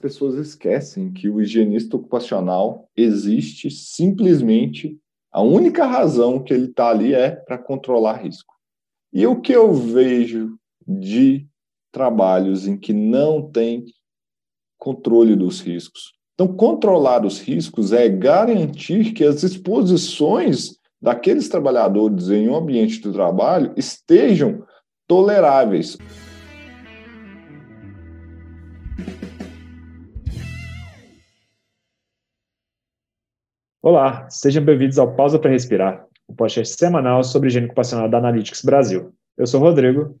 pessoas esquecem que o higienista ocupacional existe simplesmente, a única razão que ele está ali é para controlar risco. E o que eu vejo de trabalhos em que não tem controle dos riscos? Então, controlar os riscos é garantir que as exposições daqueles trabalhadores em um ambiente de trabalho estejam toleráveis. Olá, sejam bem-vindos ao Pausa para Respirar, o um podcast semanal sobre higiene ocupacional da Analytics Brasil. Eu sou o Rodrigo.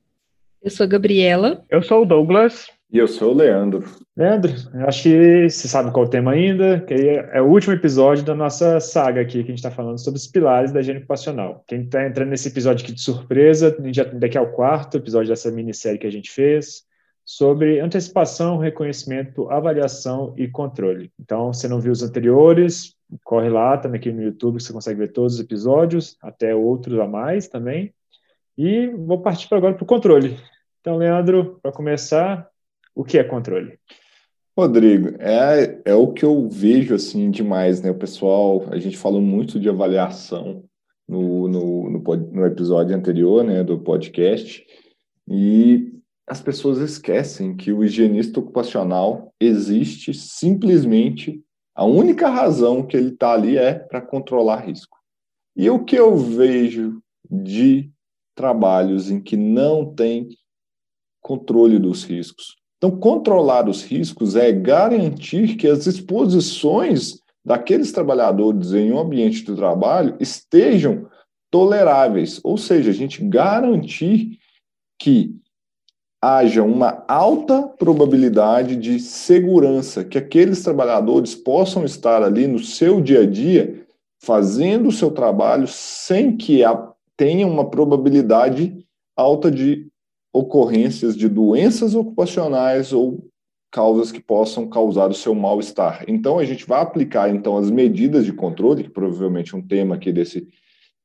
Eu sou a Gabriela. Eu sou o Douglas. E eu sou o Leandro. Leandro, acho que você sabe qual é o tema ainda, que é o último episódio da nossa saga aqui, que a gente está falando sobre os pilares da higiene ocupacional. Quem está entrando nesse episódio aqui de surpresa, já daqui é o quarto episódio dessa minissérie que a gente fez, sobre antecipação, reconhecimento, avaliação e controle. Então, se não viu os anteriores, corre lá também aqui no YouTube, você consegue ver todos os episódios, até outros a mais também. E vou partir agora para o controle. Então, Leandro, para começar, o que é controle? Rodrigo, é, é o que eu vejo assim demais, né? O pessoal, a gente falou muito de avaliação no, no, no, no episódio anterior, né, do podcast, e as pessoas esquecem que o higienista ocupacional existe simplesmente a única razão que ele está ali é para controlar risco. E o que eu vejo de trabalhos em que não tem controle dos riscos? Então, controlar os riscos é garantir que as exposições daqueles trabalhadores em um ambiente de trabalho estejam toleráveis, ou seja, a gente garantir que haja uma alta probabilidade de segurança, que aqueles trabalhadores possam estar ali no seu dia a dia fazendo o seu trabalho sem que tenha uma probabilidade alta de ocorrências de doenças ocupacionais ou causas que possam causar o seu mal-estar. Então a gente vai aplicar então as medidas de controle, que provavelmente é um tema aqui desse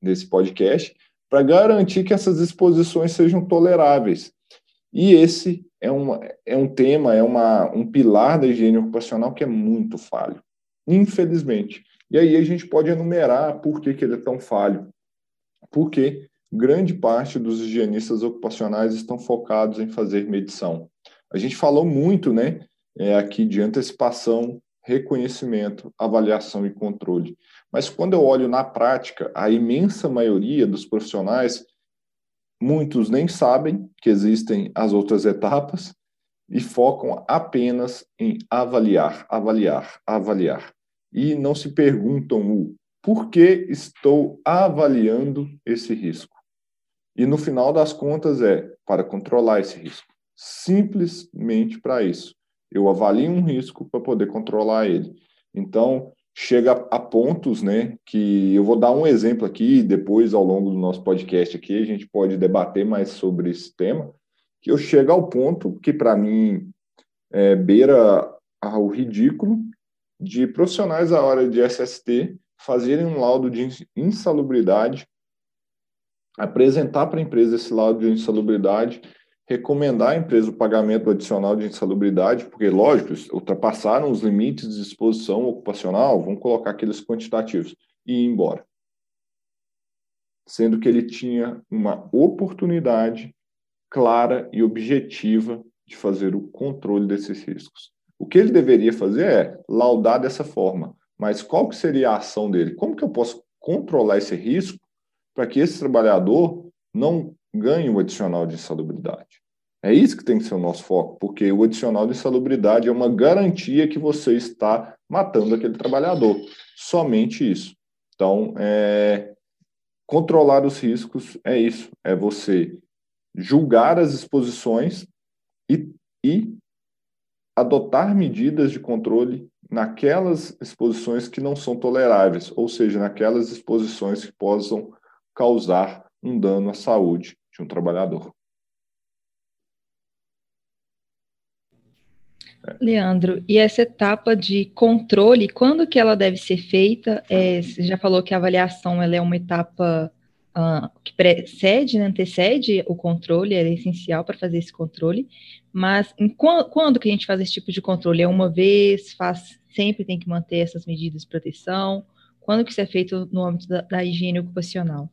desse podcast, para garantir que essas exposições sejam toleráveis. E esse é, uma, é um tema, é uma, um pilar da higiene ocupacional que é muito falho, infelizmente. E aí a gente pode enumerar por que, que ele é tão falho. Porque grande parte dos higienistas ocupacionais estão focados em fazer medição. A gente falou muito né, é, aqui de antecipação, reconhecimento, avaliação e controle. Mas quando eu olho na prática, a imensa maioria dos profissionais Muitos nem sabem que existem as outras etapas e focam apenas em avaliar, avaliar, avaliar. E não se perguntam o por que estou avaliando esse risco. E no final das contas é para controlar esse risco. Simplesmente para isso. Eu avalio um risco para poder controlar ele. Então, chega a pontos, né, que eu vou dar um exemplo aqui, depois ao longo do nosso podcast aqui a gente pode debater mais sobre esse tema, que eu chego ao ponto que para mim é, beira ao ridículo de profissionais da hora de SST fazerem um laudo de insalubridade, apresentar para a empresa esse laudo de insalubridade recomendar à empresa o pagamento adicional de insalubridade, porque, lógico, ultrapassaram os limites de exposição ocupacional, vamos colocar aqueles quantitativos, e ir embora. Sendo que ele tinha uma oportunidade clara e objetiva de fazer o controle desses riscos. O que ele deveria fazer é laudar dessa forma, mas qual que seria a ação dele? Como que eu posso controlar esse risco para que esse trabalhador não ganhe o adicional de insalubridade. É isso que tem que ser o nosso foco, porque o adicional de insalubridade é uma garantia que você está matando aquele trabalhador. Somente isso. Então, é, controlar os riscos é isso: é você julgar as exposições e, e adotar medidas de controle naquelas exposições que não são toleráveis, ou seja, naquelas exposições que possam causar um dano à saúde de um trabalhador. Leandro, e essa etapa de controle, quando que ela deve ser feita? É, você já falou que a avaliação ela é uma etapa uh, que precede, né, antecede o controle, é essencial para fazer esse controle, Mas em, quando, quando que a gente faz esse tipo de controle? É uma vez? Faz sempre tem que manter essas medidas de proteção? Quando que isso é feito no âmbito da, da higiene ocupacional?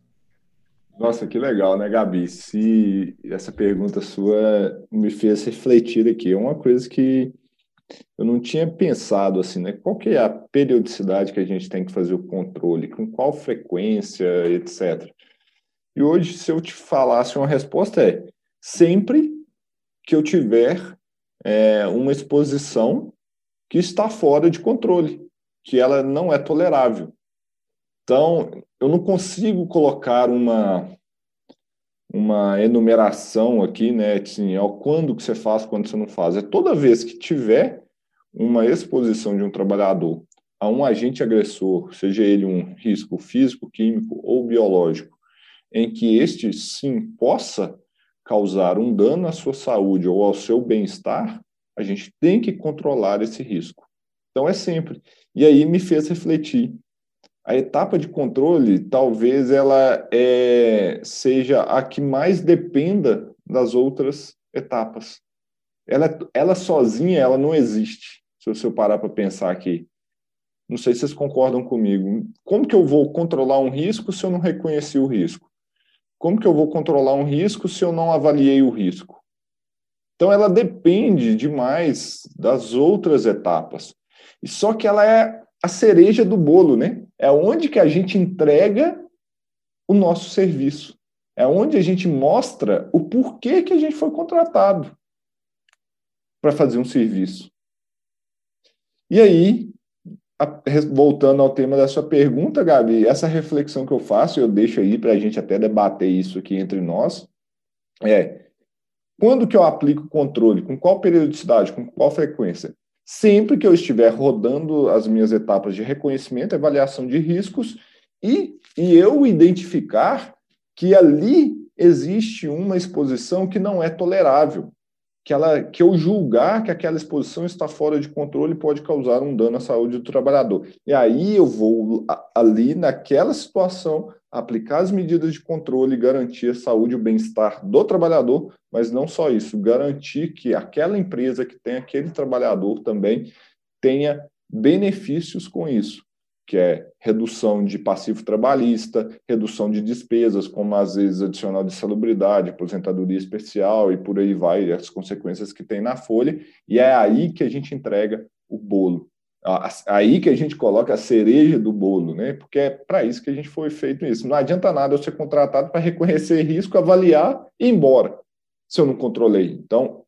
Nossa, que legal, né, Gabi? Se essa pergunta sua me fez refletir aqui, é uma coisa que eu não tinha pensado assim, né? Qual que é a periodicidade que a gente tem que fazer o controle, com qual frequência, etc. E hoje, se eu te falasse uma resposta é sempre que eu tiver é, uma exposição que está fora de controle, que ela não é tolerável. Então, eu não consigo colocar uma uma enumeração aqui, né, assim, é quando que você faz, quando você não faz. É toda vez que tiver uma exposição de um trabalhador a um agente agressor, seja ele um risco físico, químico ou biológico, em que este sim possa causar um dano à sua saúde ou ao seu bem-estar, a gente tem que controlar esse risco. Então é sempre. E aí me fez refletir a etapa de controle talvez ela é, seja a que mais dependa das outras etapas. Ela, ela sozinha ela não existe, se eu parar para pensar aqui. Não sei se vocês concordam comigo. Como que eu vou controlar um risco se eu não reconheci o risco? Como que eu vou controlar um risco se eu não avaliei o risco? Então, ela depende demais das outras etapas. E só que ela é a cereja do bolo, né? É onde que a gente entrega o nosso serviço. É onde a gente mostra o porquê que a gente foi contratado para fazer um serviço. E aí, voltando ao tema da sua pergunta, Gabi, essa reflexão que eu faço, eu deixo aí para a gente até debater isso aqui entre nós, é quando que eu aplico controle, com qual periodicidade, com qual frequência? Sempre que eu estiver rodando as minhas etapas de reconhecimento, avaliação de riscos e, e eu identificar que ali existe uma exposição que não é tolerável, que, ela, que eu julgar que aquela exposição está fora de controle pode causar um dano à saúde do trabalhador. E aí eu vou ali, naquela situação, aplicar as medidas de controle e garantir a saúde e o bem-estar do trabalhador, mas não só isso, garantir que aquela empresa que tem aquele trabalhador também tenha benefícios com isso que é redução de passivo trabalhista, redução de despesas, como às vezes adicional de salubridade, aposentadoria especial e por aí vai, as consequências que tem na folha, e é aí que a gente entrega o bolo. Aí que a gente coloca a cereja do bolo, né? Porque é para isso que a gente foi feito isso. Não adianta nada eu ser contratado para reconhecer risco, avaliar e ir embora, se eu não controlei. Então,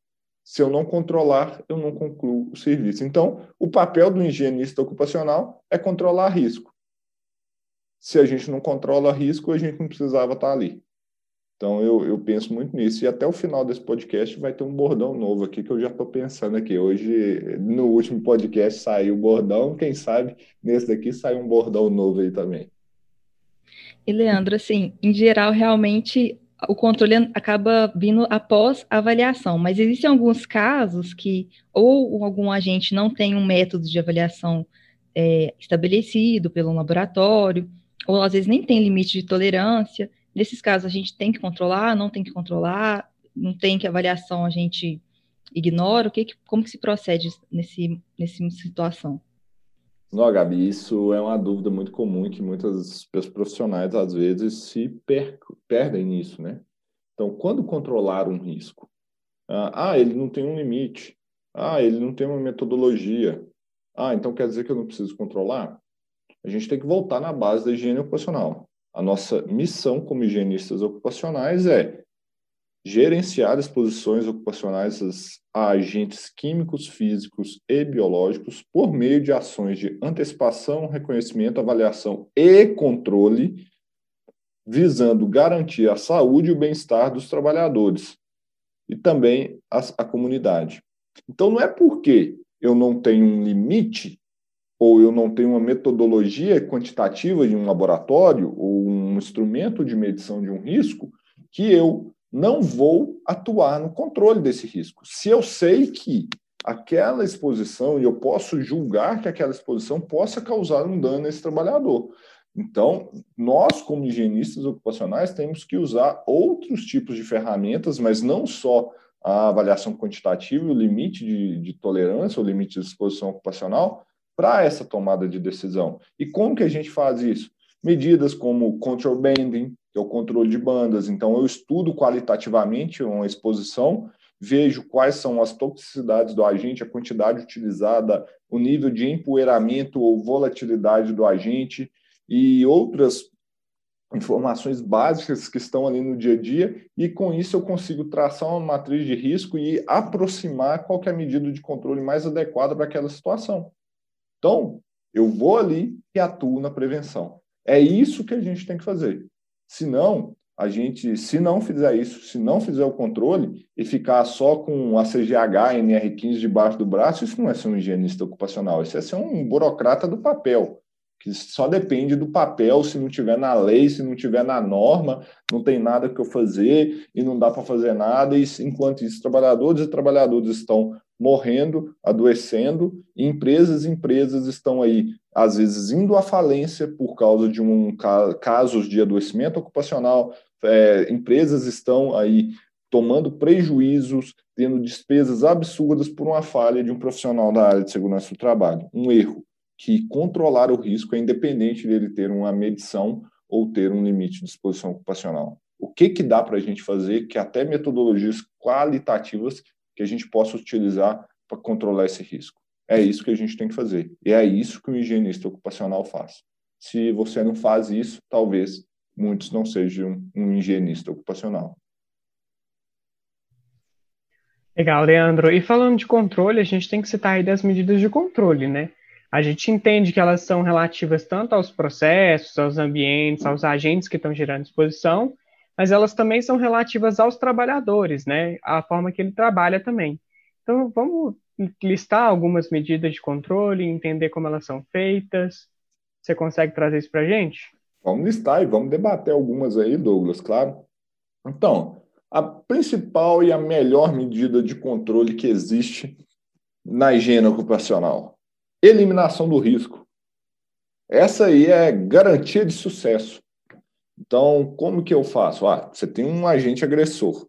se eu não controlar, eu não concluo o serviço. Então, o papel do higienista ocupacional é controlar risco. Se a gente não controla risco, a gente não precisava estar ali. Então, eu, eu penso muito nisso. E até o final desse podcast vai ter um bordão novo aqui que eu já estou pensando aqui. Hoje, no último podcast, saiu o bordão. Quem sabe nesse daqui sai um bordão novo aí também. E, Leandro, assim, em geral, realmente o controle acaba vindo após a avaliação, mas existem alguns casos que ou algum agente não tem um método de avaliação é, estabelecido pelo laboratório, ou às vezes nem tem limite de tolerância. Nesses casos, a gente tem que controlar, não tem que controlar, não tem que avaliação a gente ignora. O que, como que se procede nesse, nessa situação? Não, Gabi, isso é uma dúvida muito comum que muitas profissionais às vezes se per perdem nisso, né? Então, quando controlar um risco? Ah, ah, ele não tem um limite. Ah, ele não tem uma metodologia. Ah, então quer dizer que eu não preciso controlar? A gente tem que voltar na base da higiene ocupacional. A nossa missão como higienistas ocupacionais é gerenciar exposições ocupacionais a agentes químicos, físicos e biológicos por meio de ações de antecipação, reconhecimento, avaliação e controle, visando garantir a saúde e o bem-estar dos trabalhadores e também a, a comunidade. Então, não é porque eu não tenho um limite ou eu não tenho uma metodologia quantitativa de um laboratório ou um instrumento de medição de um risco que eu não vou atuar no controle desse risco. Se eu sei que aquela exposição, e eu posso julgar que aquela exposição possa causar um dano a esse trabalhador. Então, nós, como higienistas ocupacionais, temos que usar outros tipos de ferramentas, mas não só a avaliação quantitativa, o limite de, de tolerância, o limite de exposição ocupacional para essa tomada de decisão. E como que a gente faz isso? Medidas como control banding, que é o controle de bandas. Então, eu estudo qualitativamente uma exposição, vejo quais são as toxicidades do agente, a quantidade utilizada, o nível de empoeiramento ou volatilidade do agente e outras informações básicas que estão ali no dia a dia, e com isso eu consigo traçar uma matriz de risco e aproximar qualquer é medida de controle mais adequada para aquela situação. Então, eu vou ali e atuo na prevenção. É isso que a gente tem que fazer. Se não, a gente, se não fizer isso, se não fizer o controle e ficar só com a CGH, NR15 debaixo do braço, isso não é ser um higienista ocupacional, isso é ser um burocrata do papel que só depende do papel, se não tiver na lei, se não tiver na norma, não tem nada que eu fazer e não dá para fazer nada, e enquanto isso, trabalhadores e trabalhadoras estão morrendo, adoecendo, e empresas e empresas estão aí, às vezes, indo à falência por causa de um casos de adoecimento ocupacional, é, empresas estão aí tomando prejuízos, tendo despesas absurdas por uma falha de um profissional da área de segurança do trabalho, um erro que controlar o risco é independente dele ter uma medição ou ter um limite de exposição ocupacional. O que, que dá para a gente fazer que até metodologias qualitativas que a gente possa utilizar para controlar esse risco? É isso que a gente tem que fazer. E é isso que o higienista ocupacional faz. Se você não faz isso, talvez muitos não sejam um higienista ocupacional. Legal, Leandro. E falando de controle, a gente tem que citar aí das medidas de controle, né? A gente entende que elas são relativas tanto aos processos, aos ambientes, aos agentes que estão gerando exposição, mas elas também são relativas aos trabalhadores, né? A forma que ele trabalha também. Então, vamos listar algumas medidas de controle, entender como elas são feitas. Você consegue trazer isso para a gente? Vamos listar e vamos debater algumas aí, Douglas, claro. Então, a principal e a melhor medida de controle que existe na higiene ocupacional eliminação do risco. Essa aí é garantia de sucesso. Então, como que eu faço? Ah, você tem um agente agressor.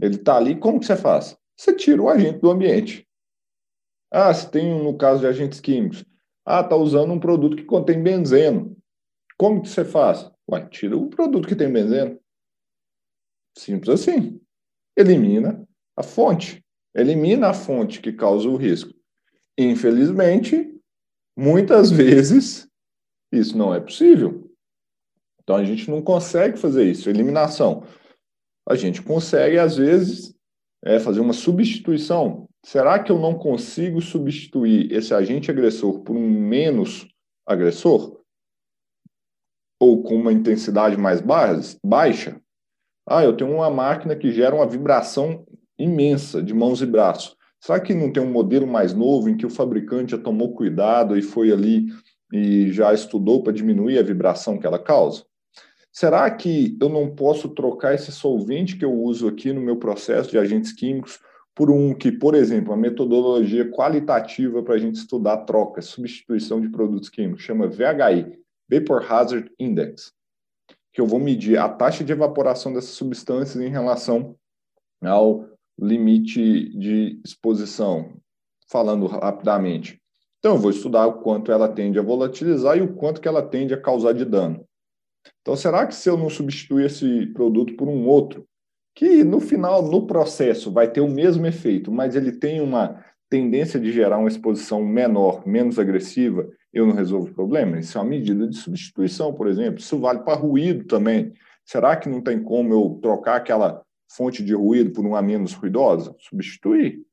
Ele está ali, como que você faz? Você tira o agente do ambiente. Ah, você tem, no caso de agentes químicos, ah, está usando um produto que contém benzeno. Como que você faz? Ué, tira o produto que tem benzeno. Simples assim. Elimina a fonte. Elimina a fonte que causa o risco. Infelizmente, Muitas vezes isso não é possível. Então a gente não consegue fazer isso, eliminação. A gente consegue, às vezes, é, fazer uma substituição. Será que eu não consigo substituir esse agente agressor por um menos agressor? Ou com uma intensidade mais baixa? Ah, eu tenho uma máquina que gera uma vibração imensa de mãos e braços. Será que não tem um modelo mais novo em que o fabricante já tomou cuidado e foi ali e já estudou para diminuir a vibração que ela causa? Será que eu não posso trocar esse solvente que eu uso aqui no meu processo de agentes químicos por um que, por exemplo, a metodologia qualitativa para a gente estudar troca, substituição de produtos químicos, chama VHI, Vapor Hazard Index, que eu vou medir a taxa de evaporação dessas substâncias em relação ao limite de exposição, falando rapidamente. Então, eu vou estudar o quanto ela tende a volatilizar e o quanto que ela tende a causar de dano. Então, será que se eu não substituir esse produto por um outro, que no final, no processo, vai ter o mesmo efeito, mas ele tem uma tendência de gerar uma exposição menor, menos agressiva, eu não resolvo o problema? Isso é uma medida de substituição, por exemplo. Isso vale para ruído também. Será que não tem como eu trocar aquela fonte de ruído por uma menos ruidosa? Substituir.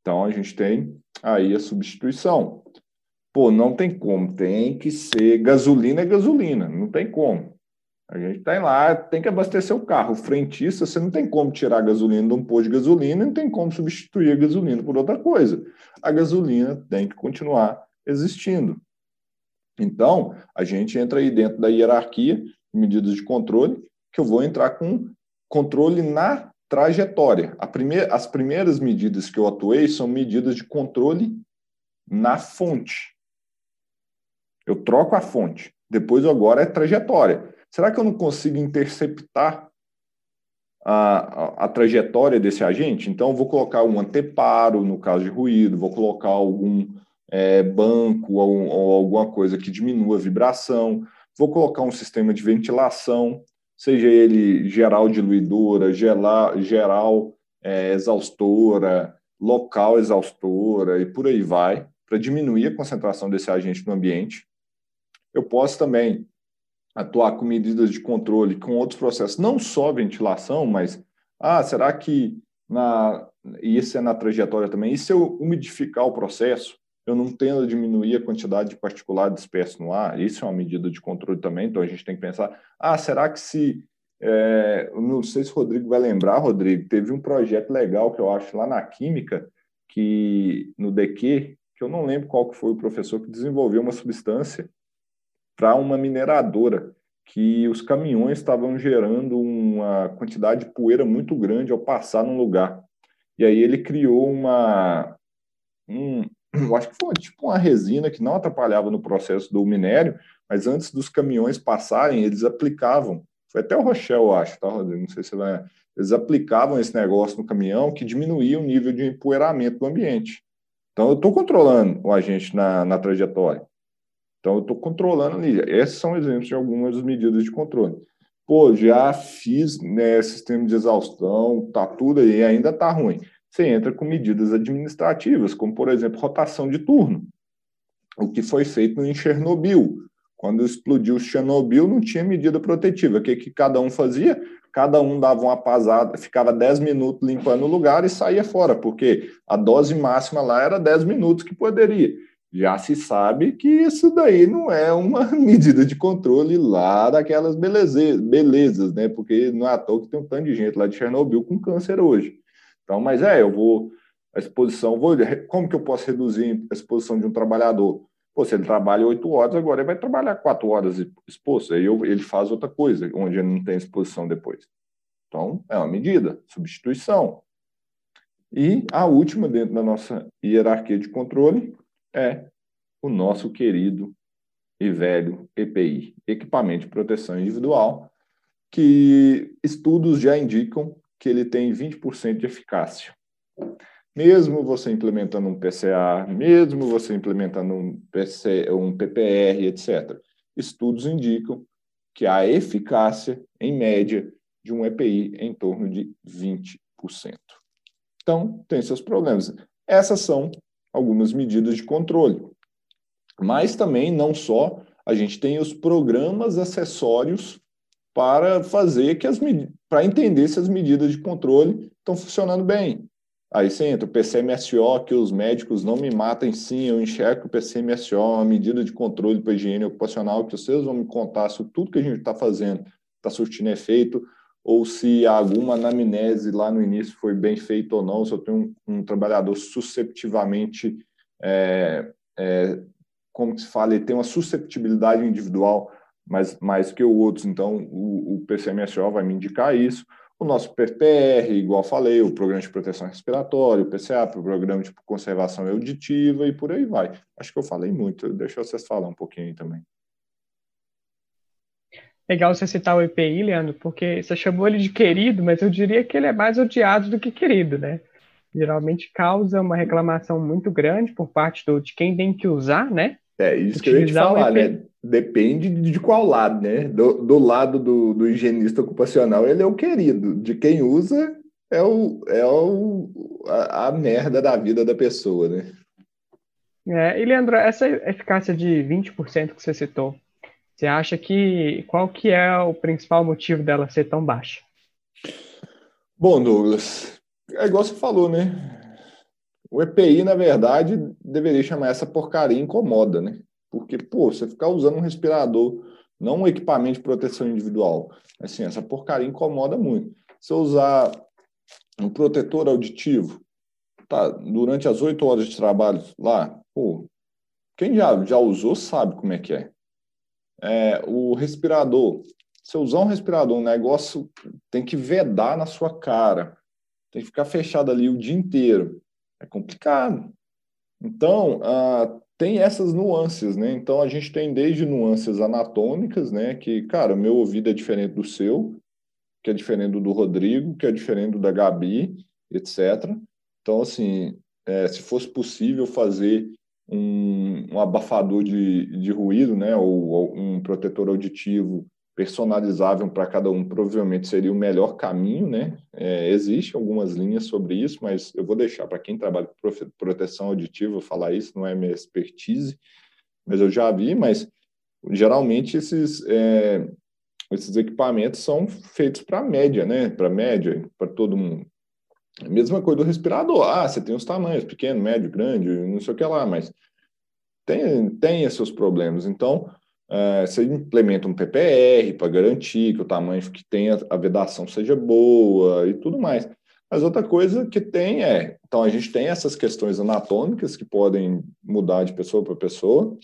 Então, a gente tem aí a substituição. Pô, não tem como, tem que ser gasolina é gasolina, não tem como. A gente tem lá, tem que abastecer o carro. O frentista, você não tem como tirar a gasolina de um posto de gasolina, não tem como substituir a gasolina por outra coisa. A gasolina tem que continuar existindo. Então, a gente entra aí dentro da hierarquia medidas de controle que eu vou entrar com controle na trajetória. As primeiras medidas que eu atuei são medidas de controle na fonte. Eu troco a fonte. Depois agora é trajetória. Será que eu não consigo interceptar a, a, a, trajetória desse agente. Então, vou colocar um anteparo no caso de ruído, vou colocar algum é, banco ou, ou, alguma coisa que diminua a vibração, vou colocar um sistema de ventilação, seja ele geral diluidora, geral, geral é, exaustora, local exaustora e por aí vai, para diminuir a concentração desse agente no ambiente. Eu posso também atuar com medidas de controle, com outros processos, não só ventilação, mas, ah, será que na, isso é na trajetória também, e se eu umidificar o processo, eu não tendo a diminuir a quantidade de particulado disperso no ar, isso é uma medida de controle também, então a gente tem que pensar, ah, será que se, é, não sei se o Rodrigo vai lembrar, Rodrigo, teve um projeto legal que eu acho lá na Química, que no DQ, que eu não lembro qual que foi o professor que desenvolveu uma substância para uma mineradora, que os caminhões estavam gerando uma quantidade de poeira muito grande ao passar num lugar. E aí ele criou uma. Um, eu acho que foi tipo uma resina que não atrapalhava no processo do minério, mas antes dos caminhões passarem, eles aplicavam. Foi até o Rochelle, eu acho, tá, Rodrigo? Não sei se vai. Eles aplicavam esse negócio no caminhão que diminuía o nível de empoeiramento do ambiente. Então, eu estou controlando o agente na, na trajetória. Então, eu estou controlando ali. Esses são exemplos de algumas medidas de controle. Pô, já fiz né, sistema de exaustão, tá tudo aí, ainda tá ruim. Você entra com medidas administrativas, como, por exemplo, rotação de turno. O que foi feito em Chernobyl. Quando explodiu Chernobyl, não tinha medida protetiva. O que, que cada um fazia? Cada um dava uma pasada, ficava 10 minutos limpando o lugar e saía fora, porque a dose máxima lá era 10 minutos que poderia já se sabe que isso daí não é uma medida de controle lá daquelas belezas, belezas, né? Porque não é à toa que tem um tanto de gente lá de Chernobyl com câncer hoje. Então, mas é, eu vou a exposição, vou, como que eu posso reduzir a exposição de um trabalhador? Pô, se ele trabalha oito horas, agora ele vai trabalhar quatro horas exposto, aí eu, ele faz outra coisa, onde ele não tem exposição depois. Então, é uma medida, substituição. E a última dentro da nossa hierarquia de controle é o nosso querido e velho EPI, Equipamento de Proteção Individual, que estudos já indicam que ele tem 20% de eficácia. Mesmo você implementando um PCA, mesmo você implementando um, PC, um PPR, etc., estudos indicam que a eficácia, em média, de um EPI é em torno de 20%. Então, tem seus problemas. Essas são algumas medidas de controle. Mas também, não só, a gente tem os programas acessórios para fazer que as para entender se as medidas de controle estão funcionando bem. Aí você entra o PCMSO, que os médicos não me matem sim, eu enxergo o PCMSO, uma medida de controle para higiene ocupacional, que vocês vão me contar se tudo que a gente está fazendo está surtindo efeito, ou se alguma anamnese lá no início foi bem feita ou não, se eu tenho um, um trabalhador susceptivamente, é, é, como se fala, ele tem uma susceptibilidade individual mais, mais que outros, então o, o PCMSO vai me indicar isso. O nosso PPR, igual falei, o Programa de Proteção Respiratória, o PCA, o Programa de Conservação Auditiva e por aí vai. Acho que eu falei muito, deixa vocês falar um pouquinho também. Legal você citar o EPI, Leandro, porque você chamou ele de querido, mas eu diria que ele é mais odiado do que querido, né? Geralmente causa uma reclamação muito grande por parte do, de quem tem que usar, né? É isso que eu ia te falar, né? Depende de qual lado, né? Do, do lado do, do, higienista ocupacional, ele é o querido. De quem usa, é, o, é o, a, a merda da vida da pessoa, né? É, e Leandro, essa eficácia de 20% que você citou, você acha que qual que é o principal motivo dela ser tão baixa? Bom, Douglas, é igual você falou, né? O EPI, na verdade, deveria chamar essa porcaria incomoda, né? Porque, pô, você ficar usando um respirador, não um equipamento de proteção individual, assim, essa porcaria incomoda muito. Se eu usar um protetor auditivo, tá, durante as oito horas de trabalho lá, pô, quem já, já usou sabe como é que é é, o respirador. Se eu usar um respirador, um negócio tem que vedar na sua cara, tem que ficar fechado ali o dia inteiro. É complicado. Então, ah, tem essas nuances, né? Então, a gente tem desde nuances anatômicas, né? Que, cara, meu ouvido é diferente do seu, que é diferente do Rodrigo, que é diferente da Gabi, etc. Então, assim, é, se fosse possível fazer um, um abafador de, de ruído, né, ou, ou um protetor auditivo personalizável para cada um, provavelmente seria o melhor caminho, né? É, Existem algumas linhas sobre isso, mas eu vou deixar para quem trabalha com proteção auditiva falar isso, não é minha expertise, mas eu já vi, mas geralmente esses, é, esses equipamentos são feitos para média, né? Para média, para todo mundo. Mesma coisa do respirador. Ah, você tem os tamanhos, pequeno, médio, grande, não sei o que lá, mas tem, tem seus problemas. Então, uh, você implementa um PPR para garantir que o tamanho que tem a, a vedação seja boa e tudo mais. Mas outra coisa que tem é, então a gente tem essas questões anatômicas que podem mudar de pessoa para pessoa,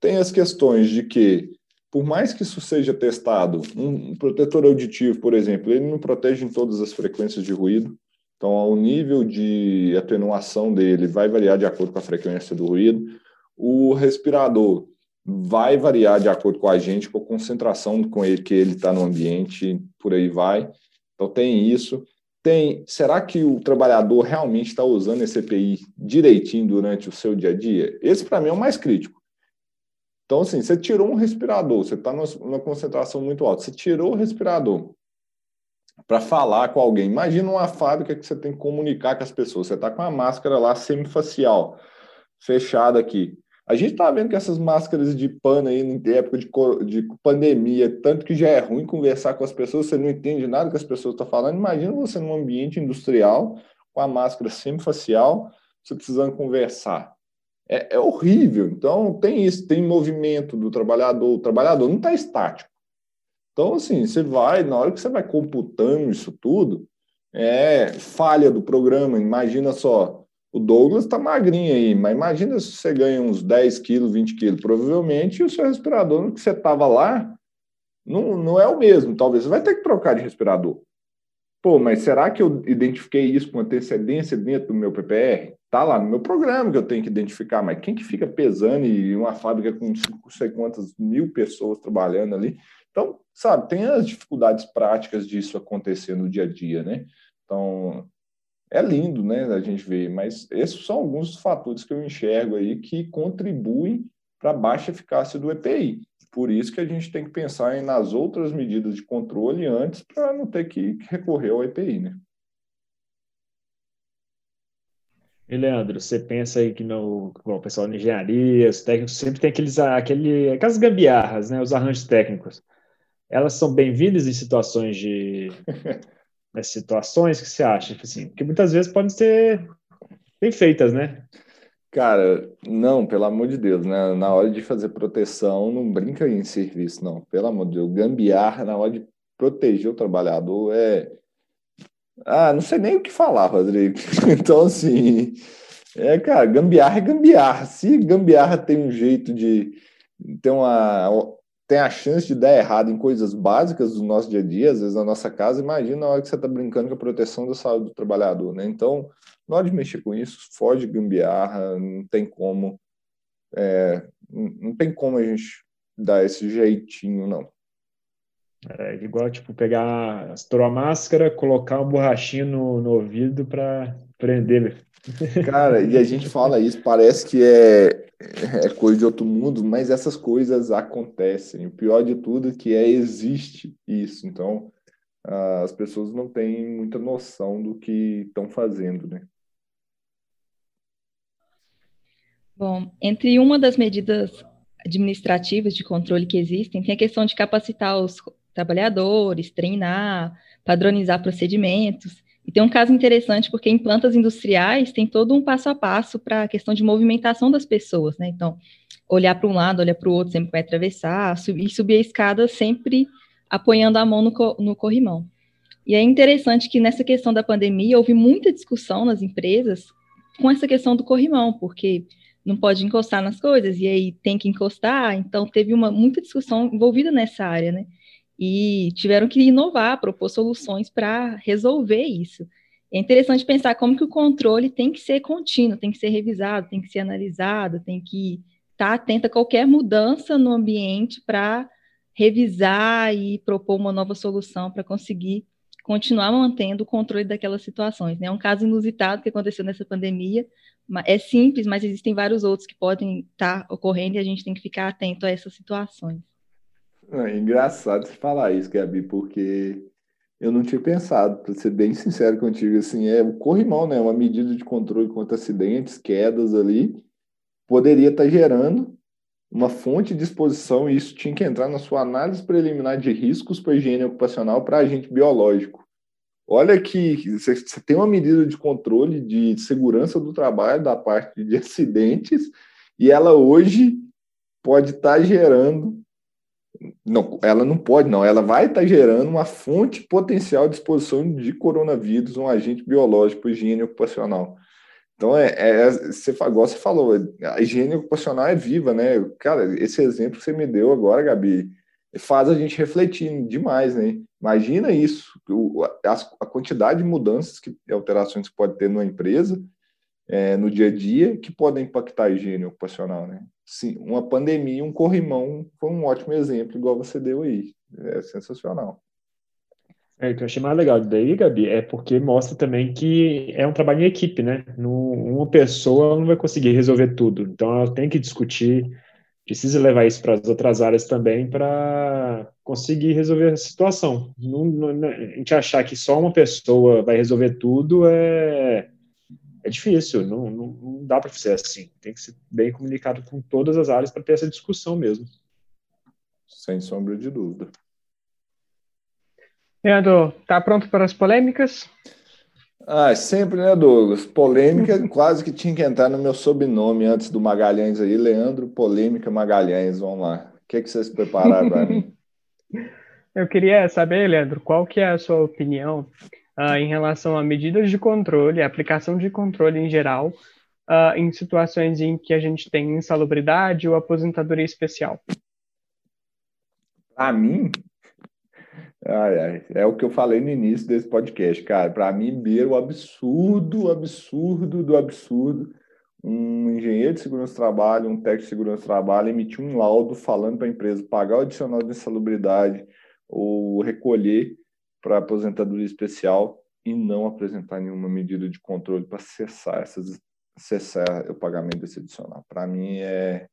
tem as questões de que, por mais que isso seja testado, um protetor auditivo, por exemplo, ele não protege em todas as frequências de ruído, então o nível de atenuação dele vai variar de acordo com a frequência do ruído. O respirador vai variar de acordo com a gente, com a concentração com ele que ele está no ambiente, por aí vai. Então tem isso. Tem, será que o trabalhador realmente está usando esse EPI direitinho durante o seu dia a dia? Esse para mim é o mais crítico. Então assim, você tirou um respirador, você está numa concentração muito alta, você tirou o respirador para falar com alguém. Imagina uma fábrica que você tem que comunicar com as pessoas. Você está com a máscara lá semifacial fechada aqui. A gente está vendo que essas máscaras de pano aí, em época de, de pandemia, tanto que já é ruim conversar com as pessoas, você não entende nada que as pessoas estão falando. Imagina você num ambiente industrial, com a máscara semifacial, você precisando conversar. É, é horrível. Então, tem isso, tem movimento do trabalhador. O trabalhador não está estático. Então, assim, você vai, na hora que você vai computando isso tudo, é falha do programa. Imagina só, o Douglas está magrinho aí, mas imagina se você ganha uns 10 quilos, 20 quilos. Provavelmente o seu respirador que você estava lá não, não é o mesmo. Talvez você vai ter que trocar de respirador. Pô, mas será que eu identifiquei isso com antecedência dentro do meu PPR? Tá lá no meu programa que eu tenho que identificar, mas quem que fica pesando e uma fábrica com não sei quantas mil pessoas trabalhando ali? Então, sabe, tem as dificuldades práticas disso acontecer no dia a dia, né? Então, é lindo, né, a gente ver, mas esses são alguns dos fatores que eu enxergo aí que contribuem para a baixa eficácia do EPI. Por isso que a gente tem que pensar em, nas outras medidas de controle antes para não ter que recorrer ao EPI, né? E, Leandro, você pensa aí que no, bom, o pessoal de engenharia, os técnicos sempre tem aqueles, aquele, aquelas gambiarras, né, os arranjos técnicos elas são bem-vindas em situações de né, situações que você acha assim, que muitas vezes podem ser bem feitas, né? Cara, não, pelo amor de Deus, né? Na hora de fazer proteção, não brinca em serviço, não. Pelo amor de Deus, gambiarra na hora de proteger o trabalhador é. Ah, não sei nem o que falar, Rodrigo. Então, assim, é, cara, gambiarra é gambiarra. Se gambiarra tem um jeito de ter uma tem a chance de dar errado em coisas básicas do nosso dia a dia, às vezes na nossa casa, imagina na hora que você está brincando com a proteção da saúde do trabalhador, né? Então, na hora de mexer com isso, foge gambiarra, não tem como, é, não tem como a gente dar esse jeitinho, não. É igual, tipo, pegar, estourar a máscara, colocar um borrachinho no, no ouvido para prender. Cara, e a gente fala isso, parece que é, é coisa de outro mundo, mas essas coisas acontecem. O pior de tudo é que é existe isso. Então, as pessoas não têm muita noção do que estão fazendo, né? Bom, entre uma das medidas administrativas de controle que existem, tem a questão de capacitar os trabalhadores, treinar, padronizar procedimentos. E tem um caso interessante porque em plantas industriais tem todo um passo a passo para a questão de movimentação das pessoas, né? Então, olhar para um lado, olhar para o outro, sempre vai atravessar, subir, subir a escada sempre apoiando a mão no, no corrimão. E é interessante que nessa questão da pandemia houve muita discussão nas empresas com essa questão do corrimão, porque não pode encostar nas coisas, e aí tem que encostar, então teve uma muita discussão envolvida nessa área, né? E tiveram que inovar, propor soluções para resolver isso. É interessante pensar como que o controle tem que ser contínuo, tem que ser revisado, tem que ser analisado, tem que estar tá atento a qualquer mudança no ambiente para revisar e propor uma nova solução para conseguir continuar mantendo o controle daquelas situações. Né? É um caso inusitado que aconteceu nessa pandemia, é simples, mas existem vários outros que podem estar ocorrendo e a gente tem que ficar atento a essas situações. É engraçado você falar isso, Gabi, porque eu não tinha pensado, para ser bem sincero contigo, assim, é o corrimão, né? Uma medida de controle contra acidentes, quedas ali, poderia estar gerando uma fonte de exposição e isso tinha que entrar na sua análise preliminar de riscos para higiene ocupacional para agente biológico. Olha que você tem uma medida de controle de segurança do trabalho da parte de acidentes e ela hoje pode estar gerando não, ela não pode, não. Ela vai estar gerando uma fonte potencial de exposição de coronavírus, um agente biológico higiene ocupacional. Então, é, é você, igual você falou, a higiene ocupacional é viva, né? Cara, esse exemplo que você me deu agora, Gabi, faz a gente refletir demais, né? Imagina isso, a, a quantidade de mudanças que alterações que pode ter numa empresa é, no dia a dia que podem impactar a higiene ocupacional, né? Sim, uma pandemia, um corrimão foi um ótimo exemplo, igual você deu aí. É sensacional. É, o que eu achei mais legal daí, Gabi, é porque mostra também que é um trabalho em equipe, né? uma pessoa não vai conseguir resolver tudo. Então, ela tem que discutir, precisa levar isso para as outras áreas também para conseguir resolver a situação. Não, não, a gente achar que só uma pessoa vai resolver tudo é, é difícil, não, não, não dá para ser assim. Tem que ser bem comunicado com todas as áreas para ter essa discussão mesmo. Sem sombra de dúvida. Leandro, tá pronto para as polêmicas? Ah, sempre, né, Douglas? Polêmica quase que tinha que entrar no meu sobrenome antes do Magalhães aí. Leandro Polêmica Magalhães, vamos lá. O que, é que vocês prepararam para mim? Eu queria saber, Leandro, qual que é a sua opinião uh, em relação a medidas de controle, aplicação de controle em geral, uh, em situações em que a gente tem insalubridade ou aposentadoria especial? Para mim, Ai, ai, é o que eu falei no início desse podcast, cara. Para mim, ver o absurdo, absurdo do absurdo. Um engenheiro de segurança do trabalho, um técnico de segurança do trabalho emitir um laudo falando para a empresa pagar o adicional de insalubridade ou recolher para aposentadoria especial e não apresentar nenhuma medida de controle para cessar, essas, cessar o pagamento desse adicional. Para mim é,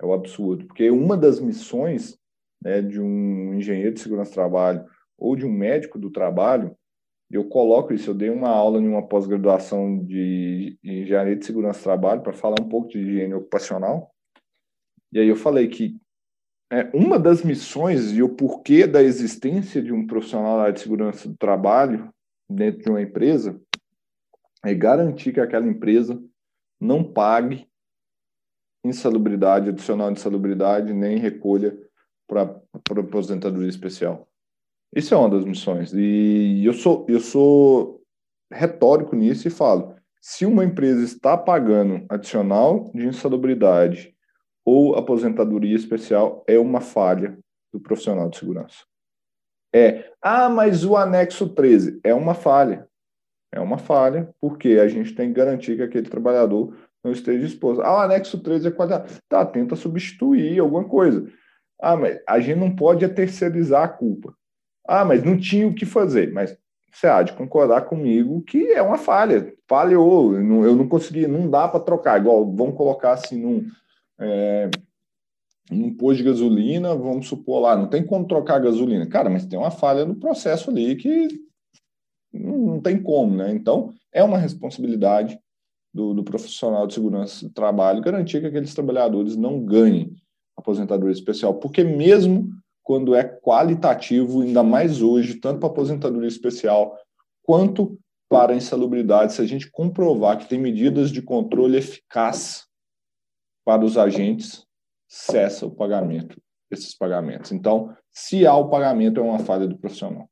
é o absurdo, porque uma das missões né, de um engenheiro de segurança do trabalho ou de um médico do trabalho, eu coloco isso. Eu dei uma aula em uma pós-graduação de engenharia de segurança do trabalho para falar um pouco de higiene ocupacional. E aí eu falei que é, uma das missões e o porquê da existência de um profissional de segurança do trabalho dentro de uma empresa é garantir que aquela empresa não pague insalubridade, adicional de insalubridade, nem recolha para aposentadoria especial. Isso é uma das missões. E eu sou, eu sou retórico nisso e falo: se uma empresa está pagando adicional de insalubridade ou aposentadoria especial, é uma falha do profissional de segurança. É, ah, mas o anexo 13 é uma falha. É uma falha, porque a gente tem que garantir que aquele trabalhador não esteja exposto. Ah, o anexo 13 é quadrado. Tá, tenta substituir alguma coisa. Ah, mas a gente não pode terceirizar a culpa. Ah, mas não tinha o que fazer. Mas você há de concordar comigo que é uma falha. Falhou, eu não consegui, não dá para trocar. Igual, vamos colocar assim num, é, num posto de gasolina, vamos supor lá, não tem como trocar gasolina. Cara, mas tem uma falha no processo ali que não, não tem como, né? Então, é uma responsabilidade do, do profissional de segurança do trabalho garantir que aqueles trabalhadores não ganhem aposentadoria especial, porque mesmo quando é qualitativo, ainda mais hoje, tanto para aposentadoria especial quanto para insalubridade, se a gente comprovar que tem medidas de controle eficaz para os agentes, cessa o pagamento desses pagamentos. Então, se há o pagamento, é uma falha do profissional.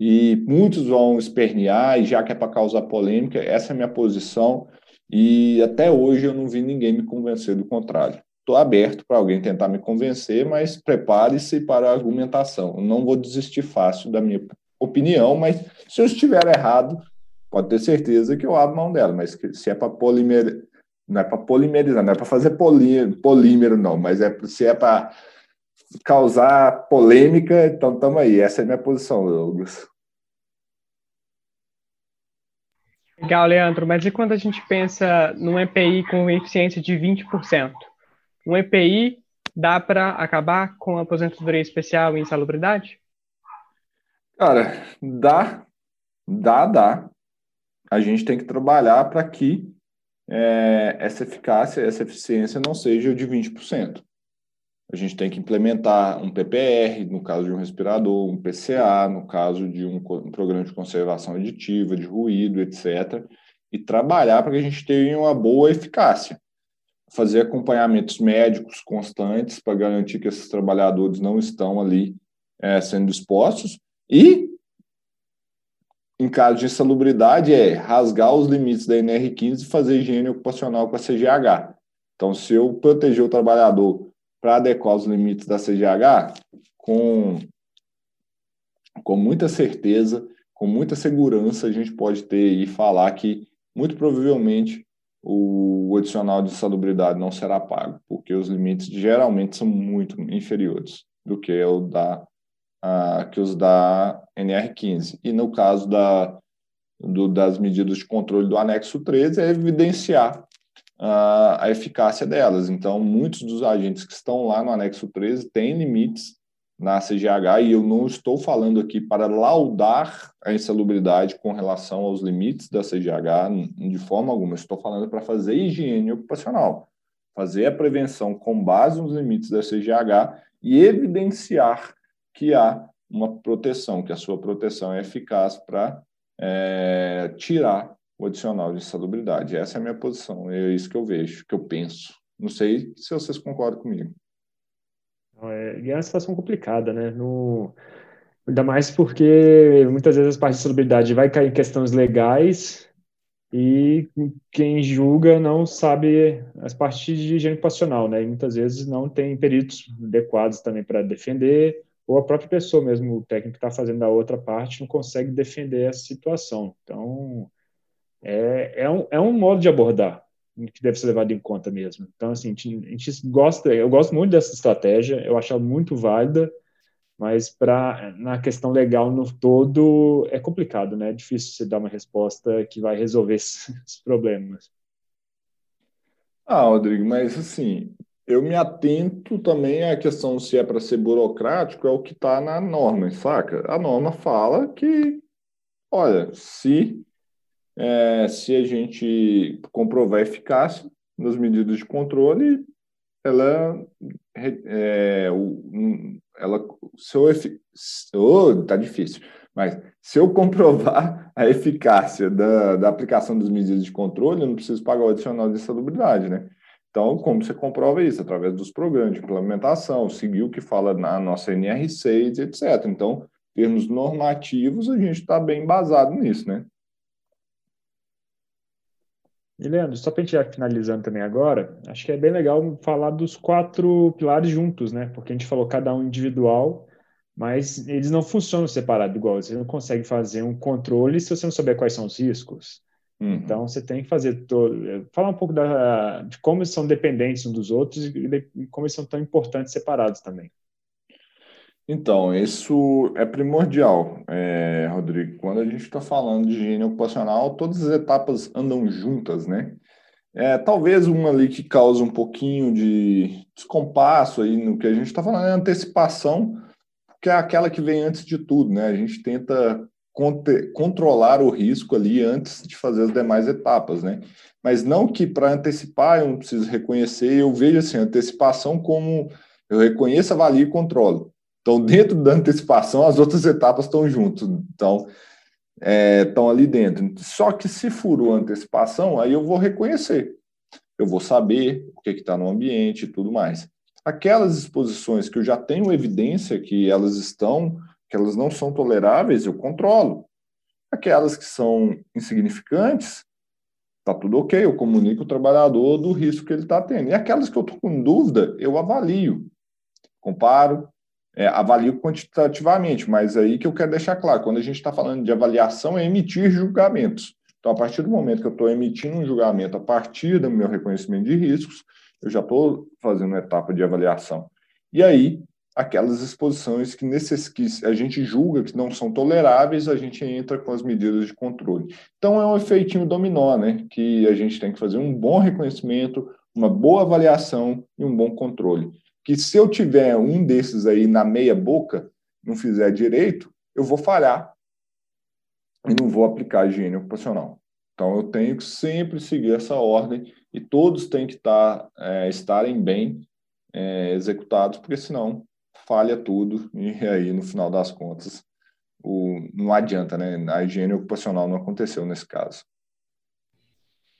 E muitos vão espernear, e já que é para causar polêmica, essa é a minha posição, e até hoje eu não vi ninguém me convencer do contrário estou aberto para alguém tentar me convencer, mas prepare-se para a argumentação. Eu não vou desistir fácil da minha opinião, mas se eu estiver errado, pode ter certeza que eu abro mão dela. Mas se é para polimer... não é para polimerizar, não é para fazer polí... polímero, não, mas é se é para causar polêmica, então estamos aí. Essa é a minha posição, Douglas. Legal, Leandro, mas e quando a gente pensa num EPI com eficiência de 20%? Um EPI dá para acabar com a aposentadoria especial e insalubridade? Cara, dá, dá, dá. A gente tem que trabalhar para que é, essa eficácia, essa eficiência não seja de 20%. A gente tem que implementar um PPR, no caso de um respirador, um PCA, no caso de um, um programa de conservação aditiva, de ruído, etc., e trabalhar para que a gente tenha uma boa eficácia. Fazer acompanhamentos médicos constantes para garantir que esses trabalhadores não estão ali é, sendo expostos e em caso de insalubridade, é rasgar os limites da NR15 e fazer higiene ocupacional com a CGH. Então, se eu proteger o trabalhador para adequar os limites da CGH, com, com muita certeza, com muita segurança, a gente pode ter e falar que, muito provavelmente, o adicional de insalubridade não será pago, porque os limites geralmente são muito inferiores do que o da que os da NR15. E no caso da, do, das medidas de controle do anexo 13, é evidenciar uh, a eficácia delas. Então, muitos dos agentes que estão lá no anexo 13 têm limites na CGH, e eu não estou falando aqui para laudar a insalubridade com relação aos limites da CGH de forma alguma, estou falando para fazer higiene ocupacional, fazer a prevenção com base nos limites da CGH e evidenciar que há uma proteção, que a sua proteção é eficaz para é, tirar o adicional de insalubridade. Essa é a minha posição, é isso que eu vejo, que eu penso. Não sei se vocês concordam comigo. É, e é uma situação complicada, né? No, ainda mais porque muitas vezes a parte de insalubridade vai cair em questões legais e quem julga não sabe as partes de higiene ocupacional, né? E muitas vezes não tem peritos adequados também para defender ou a própria pessoa mesmo, o técnico que está fazendo a outra parte, não consegue defender essa situação. Então, é, é, um, é um modo de abordar que deve ser levado em conta mesmo. Então, assim, a gente, a gente gosta, eu gosto muito dessa estratégia, eu acho ela muito válida, mas para na questão legal no todo é complicado, né? É difícil você dar uma resposta que vai resolver esses problemas. Ah, Rodrigo, mas assim, eu me atento também à questão se é para ser burocrático, é o que está na norma, saca? A norma fala que, olha, se, é, se a gente comprovar eficácia nas medidas de controle, ela, é, ela se eu, oh, tá difícil, mas se eu comprovar a eficácia da, da aplicação das medidas de controle, eu não preciso pagar o adicional de insalubridade, né? Então, como você comprova isso? Através dos programas de implementação, seguir o que fala na nossa NR6, etc. Então, termos normativos, a gente está bem embasado nisso, né? E Leandro, só para a gente ir finalizando também agora, acho que é bem legal falar dos quatro pilares juntos, né? Porque a gente falou cada um individual, mas eles não funcionam separados igual. Você não consegue fazer um controle se você não souber quais são os riscos. Uhum. Então, você tem que fazer todo. Falar um pouco da, de como eles são dependentes uns dos outros e, de, e como eles são tão importantes separados também. Então, isso é primordial, é, Rodrigo. Quando a gente está falando de higiene ocupacional, todas as etapas andam juntas, né? É, talvez uma ali que causa um pouquinho de descompasso aí no que a gente está falando é a antecipação, que é aquela que vem antes de tudo, né? A gente tenta controlar o risco ali antes de fazer as demais etapas, né? Mas não que para antecipar eu não preciso reconhecer, eu vejo assim, antecipação como eu reconheço, avalio e controlo. Então, dentro da antecipação, as outras etapas estão juntas. Então, é, estão ali dentro. Só que se furou a antecipação, aí eu vou reconhecer. Eu vou saber o que está no ambiente e tudo mais. Aquelas exposições que eu já tenho evidência que elas estão que elas não são toleráveis, eu controlo. Aquelas que são insignificantes, tá tudo ok, eu comunico o trabalhador do risco que ele está tendo. E aquelas que eu estou com dúvida, eu avalio, comparo, é, avalio quantitativamente, mas aí que eu quero deixar claro, quando a gente está falando de avaliação, é emitir julgamentos. Então, a partir do momento que eu estou emitindo um julgamento a partir do meu reconhecimento de riscos, eu já estou fazendo uma etapa de avaliação. E aí, aquelas exposições que, necess... que a gente julga que não são toleráveis, a gente entra com as medidas de controle. Então, é um efeitinho dominó, né? Que a gente tem que fazer um bom reconhecimento, uma boa avaliação e um bom controle. Que se eu tiver um desses aí na meia boca, não fizer direito, eu vou falhar e não vou aplicar higiene ocupacional. Então, eu tenho que sempre seguir essa ordem e todos têm que estar, é, estarem bem é, executados, porque senão falha tudo e aí, no final das contas, o, não adianta, né? A higiene ocupacional não aconteceu nesse caso.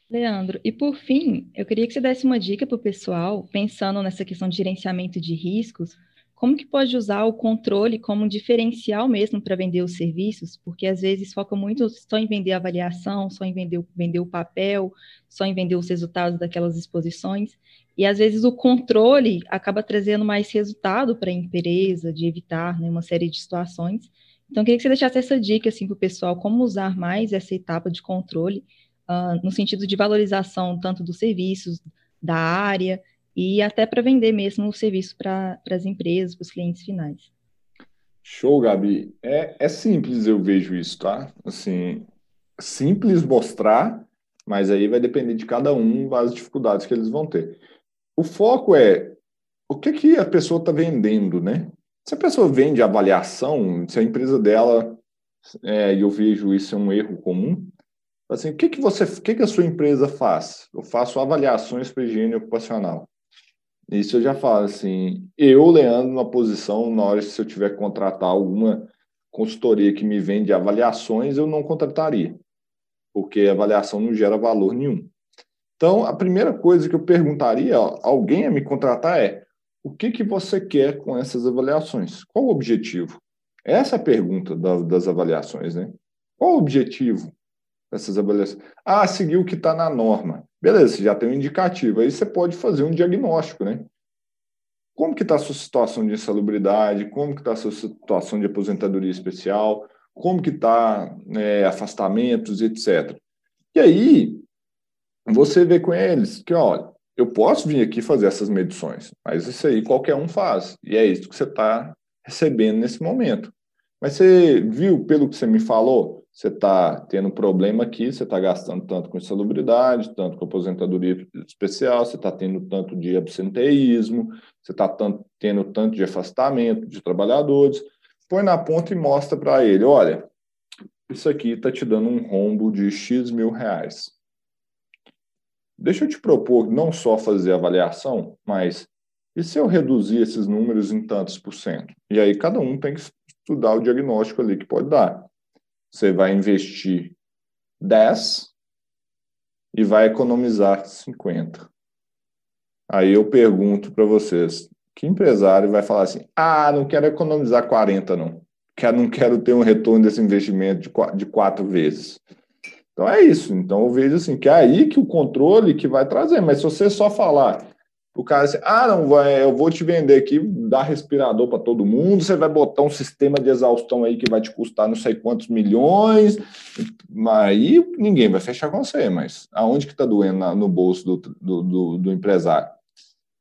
Leandro, e por fim, eu queria que você desse uma dica para o pessoal, pensando nessa questão de gerenciamento de riscos, como que pode usar o controle como um diferencial mesmo para vender os serviços? Porque às vezes foca muito só em vender a avaliação, só em vender, vender o papel, só em vender os resultados daquelas exposições. E às vezes o controle acaba trazendo mais resultado para a empresa, de evitar né, uma série de situações. Então, queria que você deixasse essa dica assim, para o pessoal, como usar mais essa etapa de controle, uh, no sentido de valorização tanto dos serviços, da área, e até para vender mesmo o serviço para as empresas, para os clientes finais. Show, Gabi. É, é simples, eu vejo isso, tá? Assim, simples mostrar, mas aí vai depender de cada um as dificuldades que eles vão ter. O foco é o que, que a pessoa está vendendo, né? Se a pessoa vende avaliação, se a empresa dela, é, e eu vejo isso é um erro comum, assim, o que, que você, o que, que a sua empresa faz? Eu faço avaliações para higiene ocupacional. Isso eu já falo, assim, eu, Leandro, numa posição, na hora se eu tiver que contratar alguma consultoria que me vende avaliações, eu não contrataria, porque avaliação não gera valor nenhum. Então, a primeira coisa que eu perguntaria a alguém a me contratar é: o que, que você quer com essas avaliações? Qual o objetivo? Essa é a pergunta da, das avaliações, né? Qual o objetivo dessas avaliações? Ah, seguir o que está na norma. Beleza, você já tem um indicativo. Aí você pode fazer um diagnóstico, né? Como que está a sua situação de insalubridade? Como que está a sua situação de aposentadoria especial? Como que está é, afastamentos, etc. E aí, você vê com eles que, olha, eu posso vir aqui fazer essas medições, mas isso aí qualquer um faz. E é isso que você está recebendo nesse momento. Mas você viu, pelo que você me falou, você está tendo problema aqui, você está gastando tanto com insalubridade, tanto com aposentadoria especial, você está tendo tanto de absenteísmo, você está tendo tanto de afastamento de trabalhadores. Põe na ponta e mostra para ele: olha, isso aqui está te dando um rombo de X mil reais. Deixa eu te propor não só fazer avaliação, mas e se eu reduzir esses números em tantos por cento? E aí cada um tem que estudar o diagnóstico ali que pode dar você vai investir 10 e vai economizar 50. Aí eu pergunto para vocês, que empresário vai falar assim: "Ah, não quero economizar 40 não. Quero não quero ter um retorno desse investimento de de quatro vezes". Então é isso. Então eu vejo assim que é aí que o controle que vai trazer, mas se você só falar o cara assim, ah, não, vai, eu vou te vender aqui, dar respirador para todo mundo, você vai botar um sistema de exaustão aí que vai te custar não sei quantos milhões, aí ninguém vai fechar com você, mas aonde que está doendo no bolso do, do, do, do empresário?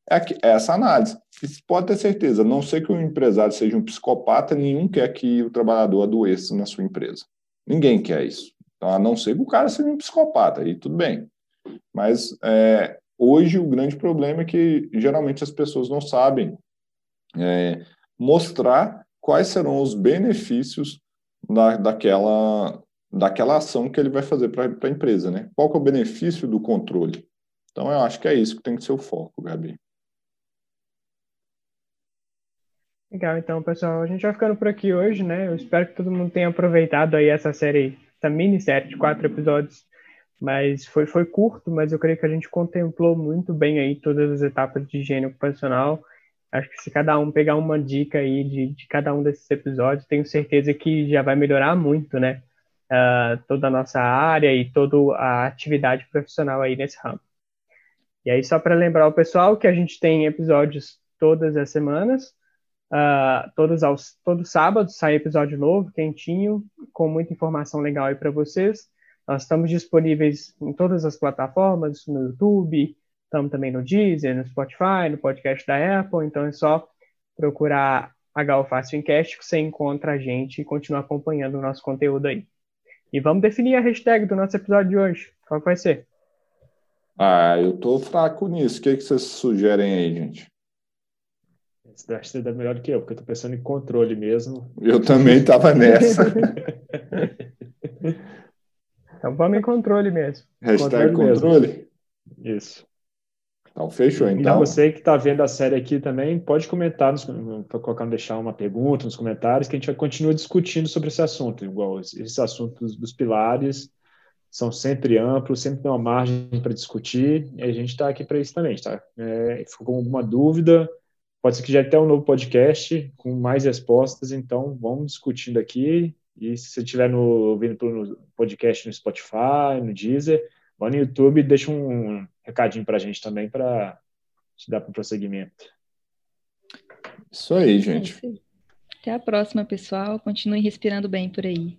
É, aqui, é essa análise. Pode ter certeza, não sei que o empresário seja um psicopata, nenhum quer que o trabalhador adoeça na sua empresa. Ninguém quer isso. Então, a não ser que o cara seja um psicopata, aí tudo bem. Mas é, Hoje, o grande problema é que geralmente as pessoas não sabem é, mostrar quais serão os benefícios da, daquela, daquela ação que ele vai fazer para a empresa, né? Qual é o benefício do controle? Então, eu acho que é isso que tem que ser o foco, Gabi. Legal, então, pessoal, a gente vai ficando por aqui hoje, né? Eu espero que todo mundo tenha aproveitado aí essa série, essa minissérie de quatro episódios mas foi, foi curto, mas eu creio que a gente contemplou muito bem aí todas as etapas de higiene ocupacional. Acho que se cada um pegar uma dica aí de, de cada um desses episódios, tenho certeza que já vai melhorar muito, né? Uh, toda a nossa área e toda a atividade profissional aí nesse ramo. E aí, só para lembrar o pessoal que a gente tem episódios todas as semanas, uh, todos aos, todo sábado sai episódio novo, quentinho, com muita informação legal aí para vocês. Nós estamos disponíveis em todas as plataformas, no YouTube, estamos também no Deezer, no Spotify, no podcast da Apple, então é só procurar HUFácil Encast, que você encontra a gente e continua acompanhando o nosso conteúdo aí. E vamos definir a hashtag do nosso episódio de hoje. Qual vai ser? Ah, eu tô fraco nisso. O que, que vocês sugerem aí, gente? Você acha que você dá melhor do que eu, porque eu tô pensando em controle mesmo. Eu também tava nessa. então vamos em controle mesmo. Hashtag controle? controle? Isso. Então, fechou, então. Então, você que está vendo a série aqui também, pode comentar, nos, colocar, deixar uma pergunta nos comentários, que a gente vai continuar discutindo sobre esse assunto, igual esse assunto dos, pilares, são sempre amplos, sempre tem uma margem para discutir, e a gente está aqui para isso também, tá? É, ficou com alguma dúvida, pode ser que já tenha um novo podcast com mais respostas, então vamos discutindo aqui, e se você estiver no, ouvindo no podcast no Spotify, no Deezer, Vai no YouTube e deixa um recadinho para a gente também para te dar para o prosseguimento. Isso aí, gente. Até a próxima, pessoal. Continue respirando bem por aí.